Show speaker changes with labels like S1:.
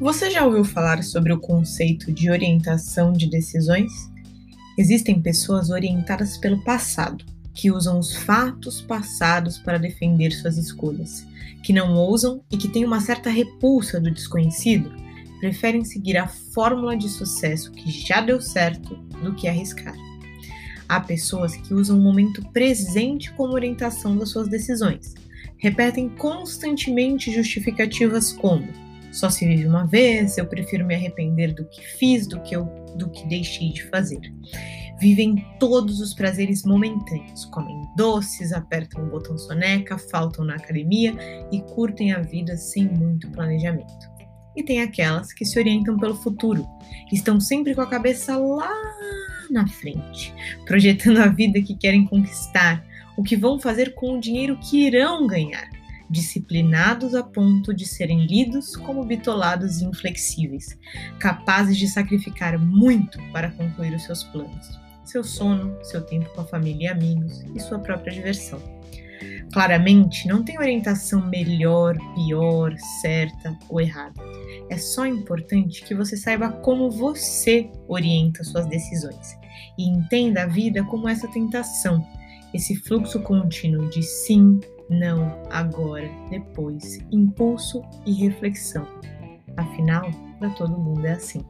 S1: Você já ouviu falar sobre o conceito de orientação de decisões? Existem pessoas orientadas pelo passado, que usam os fatos passados para defender suas escolhas, que não ousam e que têm uma certa repulsa do desconhecido, preferem seguir a fórmula de sucesso que já deu certo do que arriscar. Há pessoas que usam o momento presente como orientação das suas decisões. Repetem constantemente justificativas como só se vive uma vez, eu prefiro me arrepender do que fiz do que eu do que deixei de fazer. Vivem todos os prazeres momentâneos, comem doces, apertam o botão soneca, faltam na academia e curtem a vida sem muito planejamento. E tem aquelas que se orientam pelo futuro, estão sempre com a cabeça lá na frente, projetando a vida que querem conquistar, o que vão fazer com o dinheiro que irão ganhar disciplinados a ponto de serem lidos como bitolados e inflexíveis, capazes de sacrificar muito para concluir os seus planos, seu sono, seu tempo com a família e amigos e sua própria diversão. Claramente, não tem orientação melhor, pior, certa ou errada. É só importante que você saiba como você orienta suas decisões e entenda a vida como essa tentação, esse fluxo contínuo de sim, não, agora, depois, impulso e reflexão. Afinal, para todo mundo é assim.